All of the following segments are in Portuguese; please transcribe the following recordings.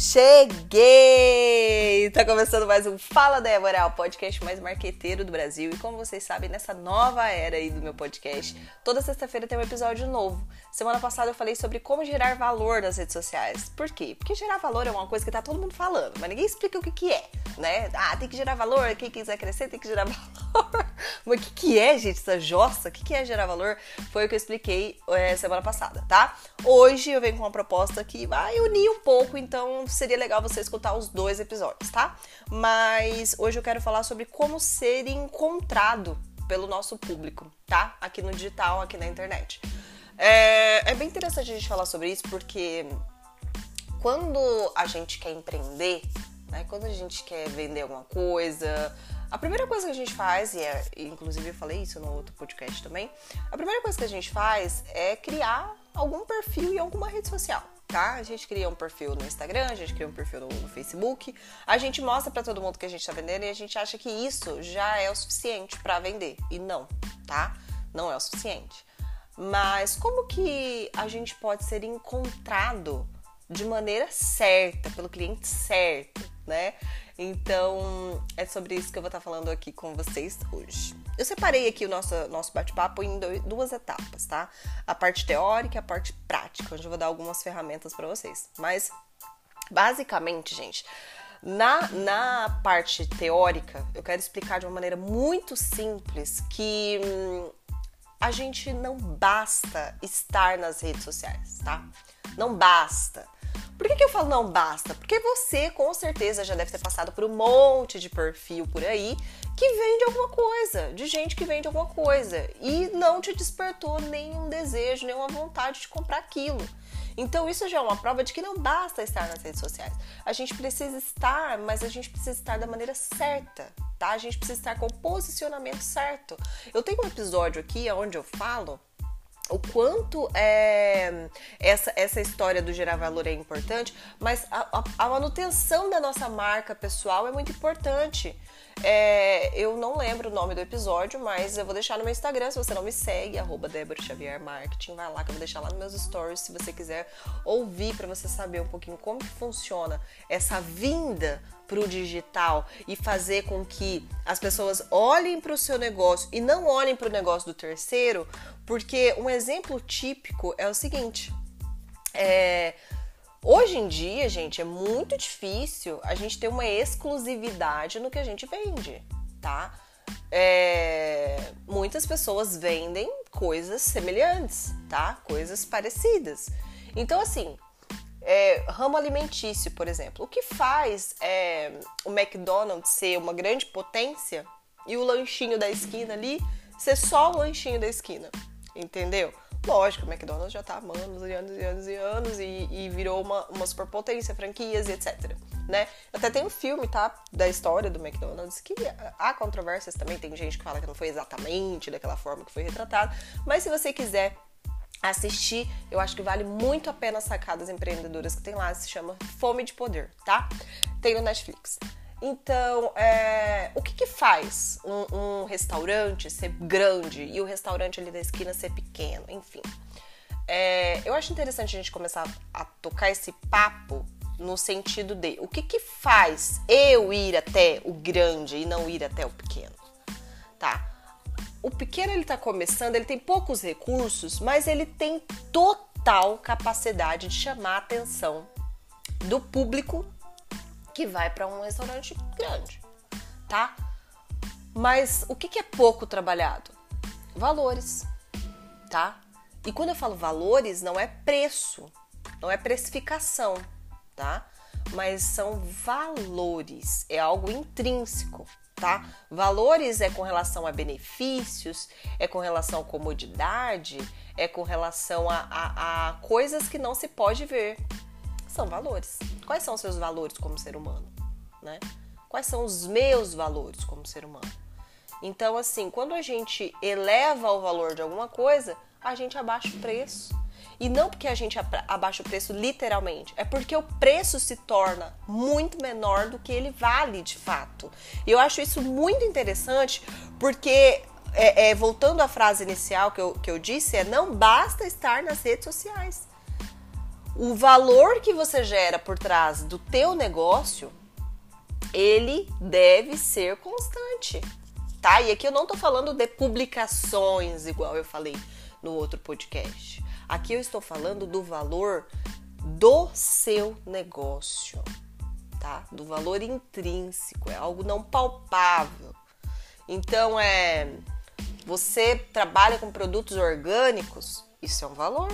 Cheguei! Tá começando mais um Fala Débora, o podcast mais marqueteiro do Brasil. E como vocês sabem, nessa nova era aí do meu podcast, toda sexta-feira tem um episódio novo. Semana passada eu falei sobre como gerar valor nas redes sociais. Por quê? Porque gerar valor é uma coisa que tá todo mundo falando, mas ninguém explica o que que é, né? Ah, tem que gerar valor, quem quiser crescer tem que gerar valor. Mas o que que é, gente, essa jossa? O que que é gerar valor? Foi o que eu expliquei é, semana passada, tá? Hoje eu venho com uma proposta que vai unir um pouco, então seria legal você escutar os dois episódios, tá? Mas hoje eu quero falar sobre como ser encontrado pelo nosso público, tá? Aqui no digital, aqui na internet. É, é bem interessante a gente falar sobre isso porque quando a gente quer empreender, né? Quando a gente quer vender alguma coisa, a primeira coisa que a gente faz, e é, inclusive eu falei isso no outro podcast também, a primeira coisa que a gente faz é criar algum perfil em alguma rede social tá? A gente cria um perfil no Instagram, a gente cria um perfil no Facebook, a gente mostra para todo mundo que a gente tá vendendo e a gente acha que isso já é o suficiente para vender. E não, tá? Não é o suficiente. Mas como que a gente pode ser encontrado de maneira certa, pelo cliente certo, né? Então, é sobre isso que eu vou estar falando aqui com vocês hoje. Eu separei aqui o nosso, nosso bate-papo em duas etapas, tá? A parte teórica e a parte prática, onde eu vou dar algumas ferramentas para vocês. Mas, basicamente, gente, na, na parte teórica, eu quero explicar de uma maneira muito simples que hum, a gente não basta estar nas redes sociais, tá? Não basta. Por que, que eu falo não basta? Porque você com certeza já deve ter passado por um monte de perfil por aí que vende alguma coisa, de gente que vende alguma coisa e não te despertou nenhum desejo, nenhuma vontade de comprar aquilo. Então isso já é uma prova de que não basta estar nas redes sociais. A gente precisa estar, mas a gente precisa estar da maneira certa, tá? A gente precisa estar com o posicionamento certo. Eu tenho um episódio aqui onde eu falo o quanto é, essa, essa história do gerar valor é importante, mas a, a, a manutenção da nossa marca pessoal é muito importante. É, eu não lembro o nome do episódio, mas eu vou deixar no meu Instagram, se você não me segue, arroba Débora Xavier Marketing, vai lá que eu vou deixar lá nos meus stories, se você quiser ouvir para você saber um pouquinho como que funciona essa vinda para o digital e fazer com que as pessoas olhem para o seu negócio e não olhem para o negócio do terceiro, porque um exemplo típico é o seguinte: é, Hoje em dia, gente, é muito difícil a gente ter uma exclusividade no que a gente vende, tá? É, muitas pessoas vendem coisas semelhantes, tá? Coisas parecidas. Então, assim, é, ramo alimentício, por exemplo, o que faz é, o McDonald's ser uma grande potência e o lanchinho da esquina ali ser só o lanchinho da esquina, entendeu? Lógico, o McDonald's já tá há anos e anos e anos e anos e, e virou uma, uma superpotência, franquias e etc. Né? Até tem um filme, tá? Da história do McDonald's, que há controvérsias também, tem gente que fala que não foi exatamente daquela forma que foi retratado, mas se você quiser assistir, eu acho que vale muito a pena sacadas empreendedoras que tem lá, se chama Fome de Poder, tá? Tem no Netflix. Então, é, o que, que faz um, um, restaurante ser grande e o restaurante ali da esquina ser pequeno? Enfim, é, eu acho interessante a gente começar a tocar esse papo no sentido de o que, que faz eu ir até o grande e não ir até o pequeno, tá? O pequeno ele tá começando, ele tem poucos recursos, mas ele tem total capacidade de chamar a atenção do público que vai para um restaurante grande, tá? Mas o que, que é pouco trabalhado? Valores, tá? E quando eu falo valores, não é preço, não é precificação, tá? Mas são valores, é algo intrínseco, tá? Valores é com relação a benefícios, é com relação a comodidade, é com relação a, a, a coisas que não se pode ver, são valores. Quais são os seus valores como ser humano, né? Quais são os meus valores como ser humano? Então, assim, quando a gente eleva o valor de alguma coisa, a gente abaixa o preço. E não porque a gente abaixa o preço literalmente, é porque o preço se torna muito menor do que ele vale de fato. E eu acho isso muito interessante porque, é, é, voltando à frase inicial que eu, que eu disse, é não basta estar nas redes sociais. O valor que você gera por trás do teu negócio, ele deve ser constante, tá? E aqui eu não tô falando de publicações, igual eu falei no outro podcast. Aqui eu estou falando do valor do seu negócio, tá? Do valor intrínseco, é algo não palpável. Então é você trabalha com produtos orgânicos, isso é um valor,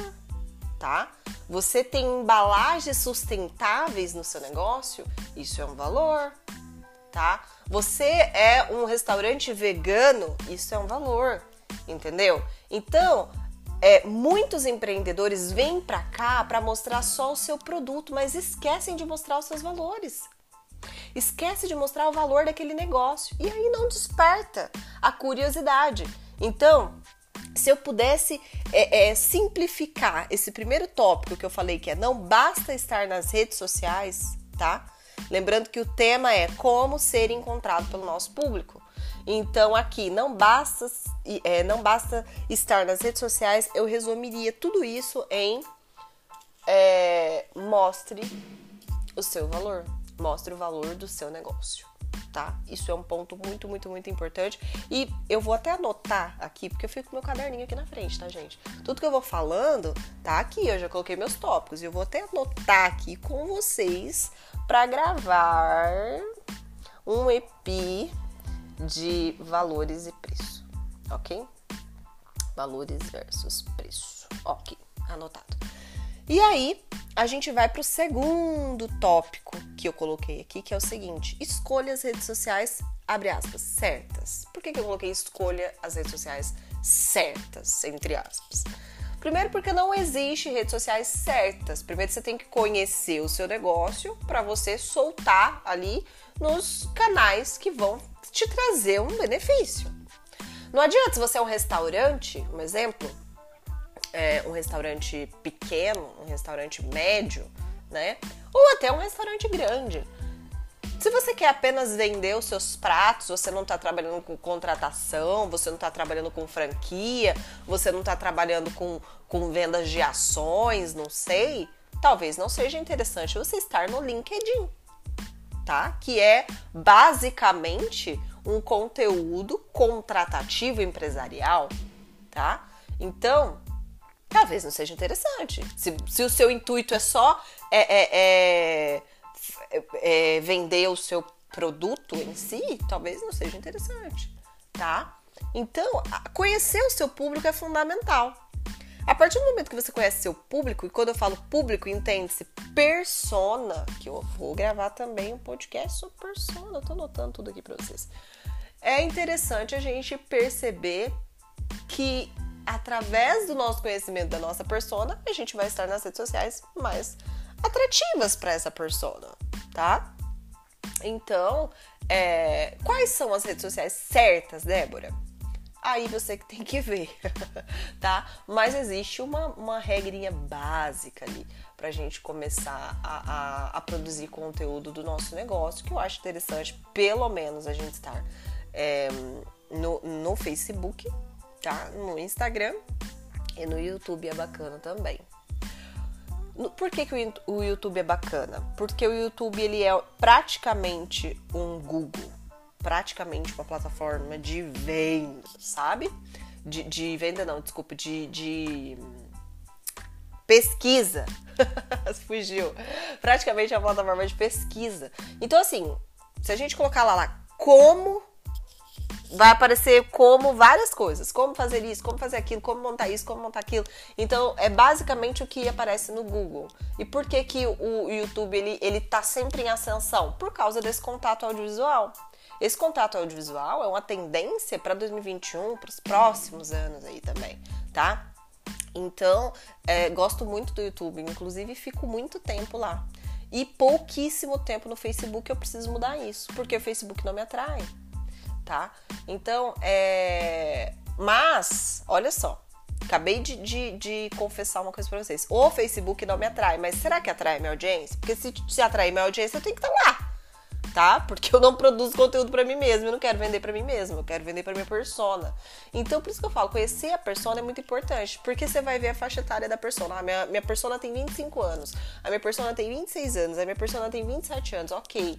tá? Você tem embalagens sustentáveis no seu negócio, isso é um valor, tá? Você é um restaurante vegano, isso é um valor, entendeu? Então, é, muitos empreendedores vêm para cá para mostrar só o seu produto, mas esquecem de mostrar os seus valores. Esquece de mostrar o valor daquele negócio e aí não desperta a curiosidade. Então, se eu pudesse é, é, simplificar esse primeiro tópico que eu falei, que é não basta estar nas redes sociais, tá? Lembrando que o tema é como ser encontrado pelo nosso público. Então aqui não basta, é, não basta estar nas redes sociais, eu resumiria tudo isso em é, mostre o seu valor, mostre o valor do seu negócio tá? Isso é um ponto muito, muito, muito importante. E eu vou até anotar aqui, porque eu fico com meu caderninho aqui na frente, tá, gente? Tudo que eu vou falando tá aqui, eu já coloquei meus tópicos. E eu vou até anotar aqui com vocês para gravar um EP de valores e preço, ok? Valores versus preço. Ok, anotado. E aí, a gente vai para o segundo tópico que eu coloquei aqui, que é o seguinte: escolha as redes sociais, abre aspas, certas. Por que, que eu coloquei escolha as redes sociais certas, entre aspas? Primeiro, porque não existe redes sociais certas. Primeiro, você tem que conhecer o seu negócio para você soltar ali nos canais que vão te trazer um benefício. Não adianta se você é um restaurante, um exemplo, é, um restaurante pequeno, um restaurante médio, né? Ou até um restaurante grande. Se você quer apenas vender os seus pratos, você não está trabalhando com contratação, você não está trabalhando com franquia, você não está trabalhando com, com vendas de ações, não sei, talvez não seja interessante você estar no LinkedIn, tá? Que é basicamente um conteúdo contratativo empresarial, tá? Então, talvez não seja interessante. Se, se o seu intuito é só é, é, é, é, vender o seu produto em si, talvez não seja interessante, tá? Então, conhecer o seu público é fundamental. A partir do momento que você conhece seu público, e quando eu falo público, entende-se persona, que eu vou gravar também um podcast sobre persona, eu tô anotando tudo aqui pra vocês. É interessante a gente perceber que através do nosso conhecimento da nossa persona, a gente vai estar nas redes sociais mais atrativas para essa persona, tá? Então, é, quais são as redes sociais certas, Débora? Aí você que tem que ver, tá? Mas existe uma, uma regrinha básica ali pra gente começar a, a, a, produzir conteúdo do nosso negócio, que eu acho interessante, pelo menos, a gente estar é, no, no Facebook, tá? No Instagram e no YouTube é bacana também. Por que, que o YouTube é bacana? Porque o YouTube ele é praticamente um Google, praticamente uma plataforma de venda, sabe? De, de venda não, desculpa, de, de pesquisa. Fugiu. Praticamente é uma plataforma de pesquisa. Então, assim, se a gente colocar lá, lá como vai aparecer como várias coisas, como fazer isso, como fazer aquilo, como montar isso, como montar aquilo. Então, é basicamente o que aparece no Google. E por que que o YouTube ele ele tá sempre em ascensão? Por causa desse contato audiovisual. Esse contato audiovisual é uma tendência para 2021, para os próximos anos aí também, tá? Então, é, gosto muito do YouTube, inclusive fico muito tempo lá. E pouquíssimo tempo no Facebook eu preciso mudar isso, porque o Facebook não me atrai tá? Então, é. Mas, olha só. Acabei de, de, de confessar uma coisa pra vocês. O Facebook não me atrai, mas será que atrai minha audiência? Porque se, se atrai minha audiência, eu tenho que estar tá lá. tá? Porque eu não produzo conteúdo para mim mesmo, eu não quero vender para mim mesmo, eu quero vender para minha persona. Então, por isso que eu falo, conhecer a persona é muito importante, porque você vai ver a faixa etária da persona. A minha, minha persona tem 25 anos, a minha persona tem 26 anos, a minha persona tem 27 anos, ok.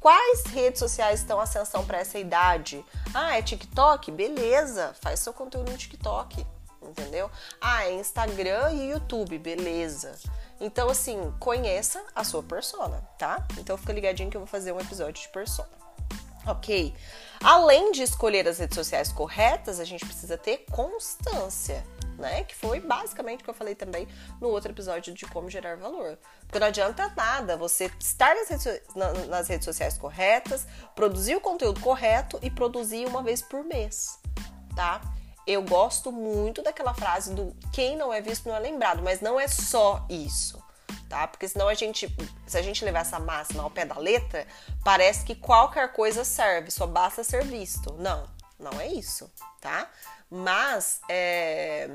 Quais redes sociais estão ascensão para essa idade? Ah, é TikTok? Beleza, faz seu conteúdo no TikTok, entendeu? Ah, é Instagram e YouTube, beleza. Então, assim, conheça a sua persona, tá? Então fica ligadinho que eu vou fazer um episódio de persona. Ok? Além de escolher as redes sociais corretas, a gente precisa ter constância né? Que foi basicamente o que eu falei também no outro episódio de como gerar valor. Porque não adianta nada você estar nas redes, nas redes sociais corretas, produzir o conteúdo correto e produzir uma vez por mês, tá? Eu gosto muito daquela frase do quem não é visto não é lembrado, mas não é só isso tá? Porque senão a gente, se a gente levar essa máxima ao pé da letra, parece que qualquer coisa serve, só basta ser visto. Não, não é isso, tá? Mas é,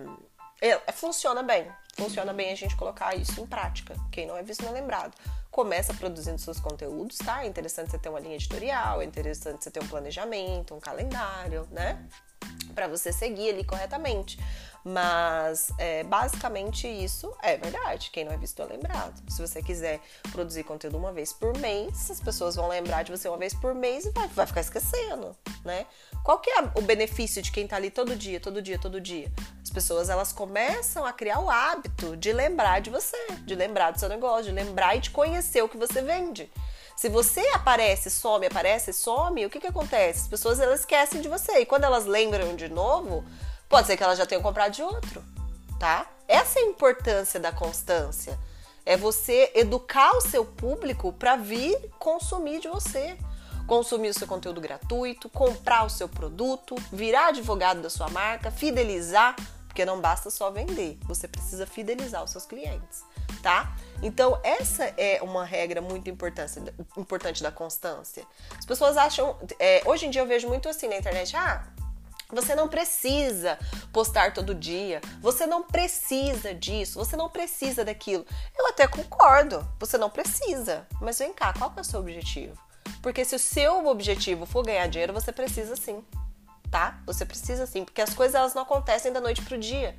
é, funciona bem. Funciona bem a gente colocar isso em prática. Quem não é visto não é lembrado. Começa produzindo seus conteúdos, tá? É interessante você ter uma linha editorial, é interessante você ter um planejamento, um calendário, né? Para você seguir ali corretamente. Mas é, basicamente isso é verdade. Quem não é visto é lembrado. Se você quiser produzir conteúdo uma vez por mês, as pessoas vão lembrar de você uma vez por mês e vai, vai ficar esquecendo, né? Qual que é o benefício de quem tá ali todo dia, todo dia, todo dia? As pessoas elas começam a criar o hábito de lembrar de você, de lembrar do seu negócio, de lembrar e de conhecer o que você vende. Se você aparece, some, aparece, some, o que que acontece? As pessoas elas esquecem de você e quando elas lembram de novo, Pode ser que ela já tenha comprado de outro, tá? Essa é a importância da constância. É você educar o seu público para vir consumir de você. Consumir o seu conteúdo gratuito, comprar o seu produto, virar advogado da sua marca, fidelizar, porque não basta só vender, você precisa fidelizar os seus clientes, tá? Então, essa é uma regra muito importante, importante da constância. As pessoas acham. É, hoje em dia eu vejo muito assim na internet, ah, você não precisa postar todo dia, você não precisa disso, você não precisa daquilo. Eu até concordo, você não precisa. Mas vem cá, qual é o seu objetivo? Porque se o seu objetivo for ganhar dinheiro, você precisa sim, tá? Você precisa sim, porque as coisas elas não acontecem da noite pro dia.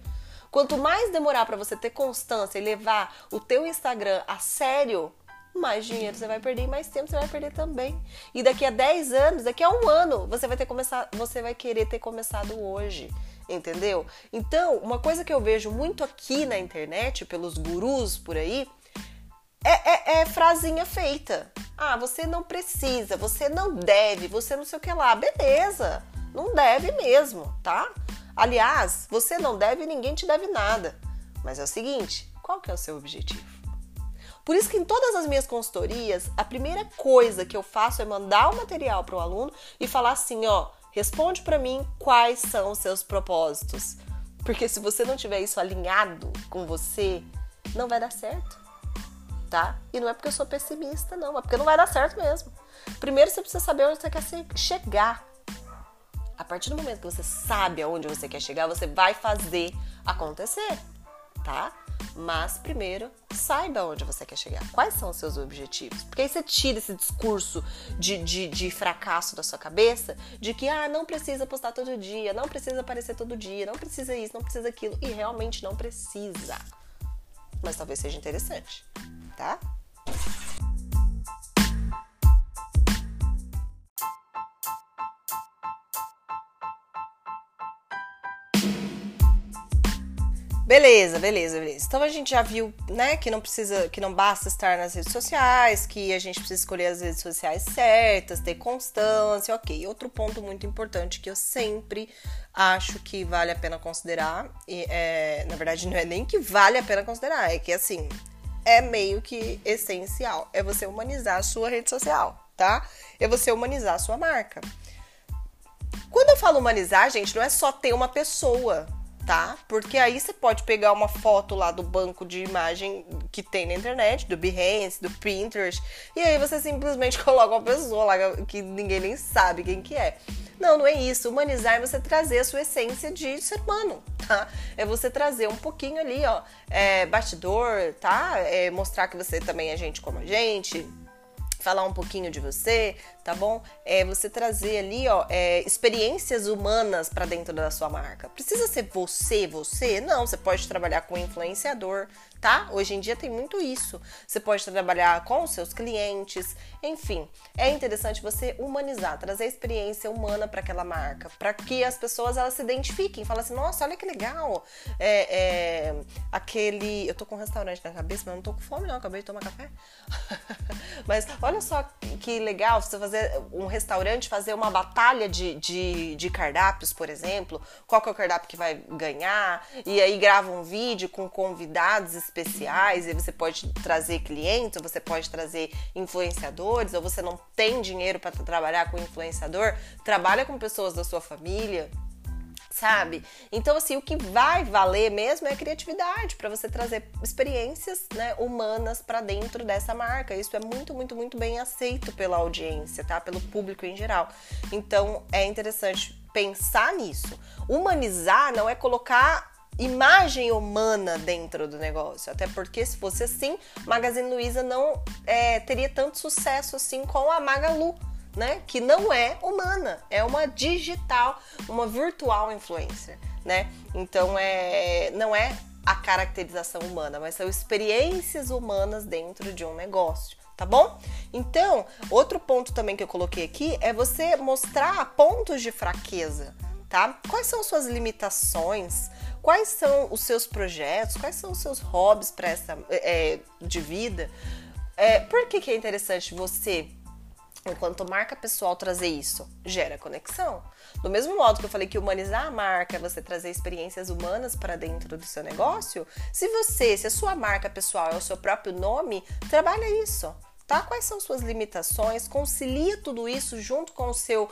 Quanto mais demorar para você ter constância e levar o teu Instagram a sério, mais dinheiro você vai perder e mais tempo você vai perder também. E daqui a 10 anos, daqui a um ano, você vai ter começado, você vai querer ter começado hoje. Entendeu? Então, uma coisa que eu vejo muito aqui na internet, pelos gurus por aí, é, é, é frasinha feita. Ah, você não precisa, você não deve, você não sei o que lá. Beleza, não deve mesmo, tá? Aliás, você não deve, ninguém te deve nada. Mas é o seguinte, qual que é o seu objetivo? Por isso que em todas as minhas consultorias, a primeira coisa que eu faço é mandar o material para o aluno e falar assim, ó, responde para mim quais são os seus propósitos. Porque se você não tiver isso alinhado com você, não vai dar certo. Tá? E não é porque eu sou pessimista, não, é porque não vai dar certo mesmo. Primeiro você precisa saber onde você quer chegar. A partir do momento que você sabe aonde você quer chegar, você vai fazer acontecer, tá? Mas primeiro, saiba onde você quer chegar. Quais são os seus objetivos? Porque aí você tira esse discurso de, de, de, fracasso da sua cabeça, de que ah, não precisa postar todo dia, não precisa aparecer todo dia, não precisa isso, não precisa aquilo. E realmente não precisa. Mas talvez seja interessante, tá? Beleza, beleza, beleza. Então a gente já viu, né, que não precisa, que não basta estar nas redes sociais, que a gente precisa escolher as redes sociais certas, ter constância, ok. Outro ponto muito importante que eu sempre acho que vale a pena considerar, e é, na verdade não é nem que vale a pena considerar, é que assim, é meio que essencial, é você humanizar a sua rede social, tá? É você humanizar a sua marca. Quando eu falo humanizar, gente, não é só ter uma pessoa, tá? Porque aí você pode pegar uma foto lá do banco de imagem que tem na internet, do Behance, do Pinterest, e aí você simplesmente coloca uma pessoa lá que ninguém nem sabe quem que é. Não, não é isso. Humanizar é você trazer a sua essência de ser humano, tá? É você trazer um pouquinho ali, ó, é, bastidor, tá? É mostrar que você também é gente como a gente, falar um pouquinho de você, tá bom? É você trazer ali, ó, é, experiências humanas para dentro da sua marca. Precisa ser você, você? Não, você pode trabalhar com influenciador, tá? Hoje em dia tem muito isso. Você pode trabalhar com os seus clientes, enfim. É interessante você humanizar, trazer a experiência humana para aquela marca, para que as pessoas elas se identifiquem, falem assim, nossa, olha que legal. É, é, aquele, eu tô com um restaurante na cabeça, mas não tô com fome não, acabei de tomar café. mas olha só que legal você fazer um restaurante, fazer uma batalha de, de, de cardápios, por exemplo. Qual que é o cardápio que vai ganhar? E aí grava um vídeo com convidados especiais e você pode trazer clientes, você pode trazer influenciadores, ou você não tem dinheiro para trabalhar com influenciador, trabalha com pessoas da sua família, sabe? Então, assim, o que vai valer mesmo é a criatividade para você trazer experiências né, humanas para dentro dessa marca. Isso é muito, muito, muito bem aceito pela audiência, tá? Pelo público em geral. Então, é interessante pensar nisso. Humanizar não é colocar imagem humana dentro do negócio. Até porque se fosse assim, Magazine Luiza não é, teria tanto sucesso assim com a Magalu, né? Que não é humana, é uma digital, uma virtual influencer, né? Então é, não é a caracterização humana, mas são experiências humanas dentro de um negócio tá bom? Então, outro ponto também que eu coloquei aqui é você mostrar pontos de fraqueza, tá? Quais são suas limitações? Quais são os seus projetos? Quais são os seus hobbies para essa é, de vida? É, por que, que é interessante você enquanto marca pessoal trazer isso gera conexão. Do mesmo modo que eu falei que humanizar a marca é você trazer experiências humanas para dentro do seu negócio, se você, se a sua marca pessoal é o seu próprio nome, trabalha isso. Tá? Quais são suas limitações? Concilia tudo isso junto com o seu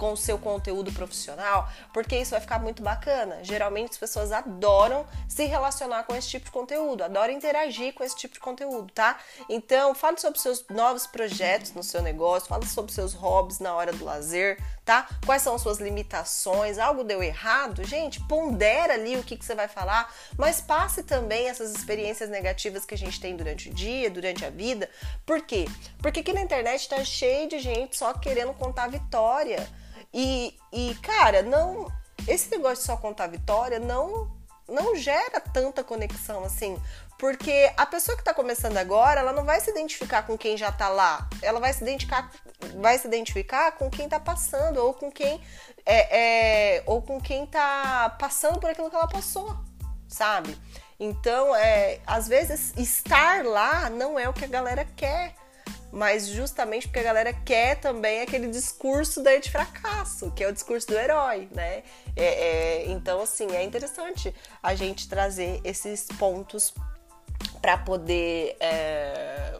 com o seu conteúdo profissional, porque isso vai ficar muito bacana. Geralmente as pessoas adoram se relacionar com esse tipo de conteúdo, adoram interagir com esse tipo de conteúdo, tá? Então, fale sobre seus novos projetos no seu negócio, fale sobre seus hobbies na hora do lazer, tá? Quais são suas limitações? Algo deu errado? Gente, pondera ali o que, que você vai falar, mas passe também essas experiências negativas que a gente tem durante o dia, durante a vida. Por quê? Porque aqui na internet tá cheio de gente só querendo contar vitória. E, e cara, não. Esse negócio de só contar vitória não não gera tanta conexão assim, porque a pessoa que está começando agora, ela não vai se identificar com quem já está lá, ela vai se identificar, vai se identificar com quem está passando ou com quem é, é, ou com quem está passando por aquilo que ela passou, sabe? Então, é, às vezes estar lá não é o que a galera quer mas justamente porque a galera quer também aquele discurso daí de fracasso, que é o discurso do herói, né? É, é, então, assim, é interessante a gente trazer esses pontos para poder é,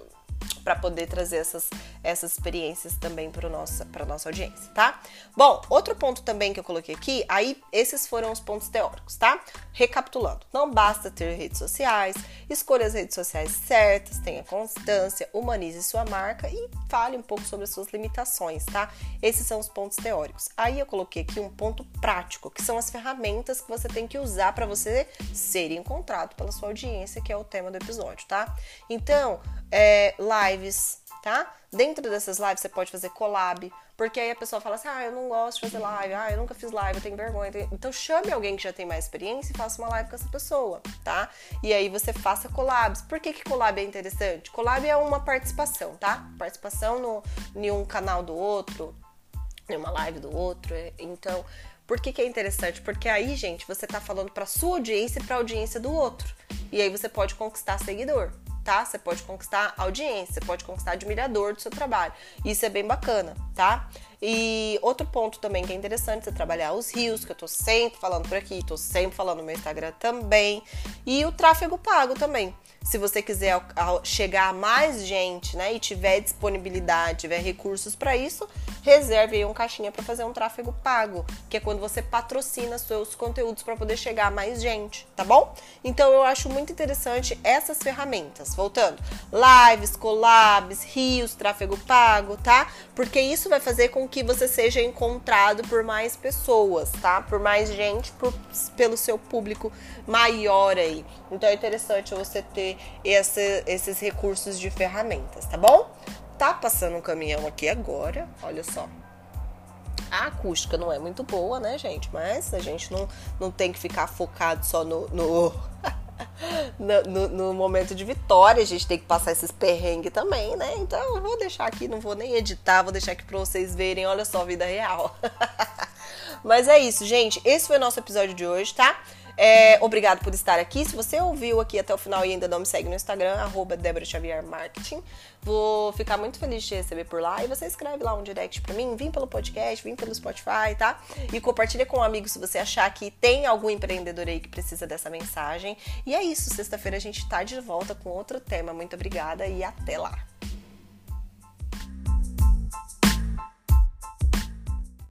para poder trazer essas, essas experiências também para nossa nossa audiência, tá? Bom, outro ponto também que eu coloquei aqui, aí esses foram os pontos teóricos, tá? Recapitulando, não basta ter redes sociais, escolha as redes sociais certas, tenha constância, humanize sua marca e fale um pouco sobre as suas limitações, tá? Esses são os pontos teóricos. Aí eu coloquei aqui um ponto prático, que são as ferramentas que você tem que usar para você ser encontrado pela sua audiência, que é o tema do episódio, tá? Então, é, lives, tá? Dentro dessas lives você pode fazer collab, porque aí a pessoa fala assim: ah, eu não gosto de fazer live, ah, eu nunca fiz live, eu tenho vergonha. Então chame alguém que já tem mais experiência e faça uma live com essa pessoa, tá? E aí você faça collabs. Por que, que collab é interessante? Collab é uma participação, tá? Participação no, em um canal do outro, em uma live do outro. Então, por que, que é interessante? Porque aí, gente, você tá falando para sua audiência e para a audiência do outro. E aí você pode conquistar seguidor tá? Você pode conquistar audiência, você pode conquistar admirador do seu trabalho. Isso é bem bacana, tá? E outro ponto também que é interessante você trabalhar os rios, que eu tô sempre falando por aqui, tô sempre falando no meu Instagram também, e o tráfego pago também. Se você quiser chegar a mais gente, né, e tiver disponibilidade, tiver recursos para isso, reserve aí um caixinha para fazer um tráfego pago, que é quando você patrocina seus conteúdos para poder chegar a mais gente, tá bom? Então eu acho muito interessante essas ferramentas. Voltando, lives, collabs, rios, tráfego pago, tá? Porque isso vai fazer com que você seja encontrado por mais pessoas, tá? Por mais gente, por, pelo seu público maior aí. Então é interessante você ter esse, esses recursos de ferramentas, tá bom? Tá passando um caminhão aqui agora, olha só. A acústica não é muito boa, né, gente? Mas a gente não, não tem que ficar focado só no, no, no, no, momento de vitória. A gente tem que passar esses perrengues também, né? Então eu vou deixar aqui, não vou nem editar, vou deixar aqui pra vocês verem. Olha só vida real. Mas é isso, gente. Esse foi o nosso episódio de hoje, tá? É, obrigado por estar aqui. Se você ouviu aqui até o final e ainda não me segue no Instagram, arroba Débora Xavier Marketing, vou ficar muito feliz de receber por lá. E você escreve lá um direct pra mim, vim pelo podcast, vim pelo Spotify, tá? E compartilha com um amigo se você achar que tem algum empreendedor aí que precisa dessa mensagem. E é isso, sexta-feira a gente tá de volta com outro tema. Muito obrigada e até lá!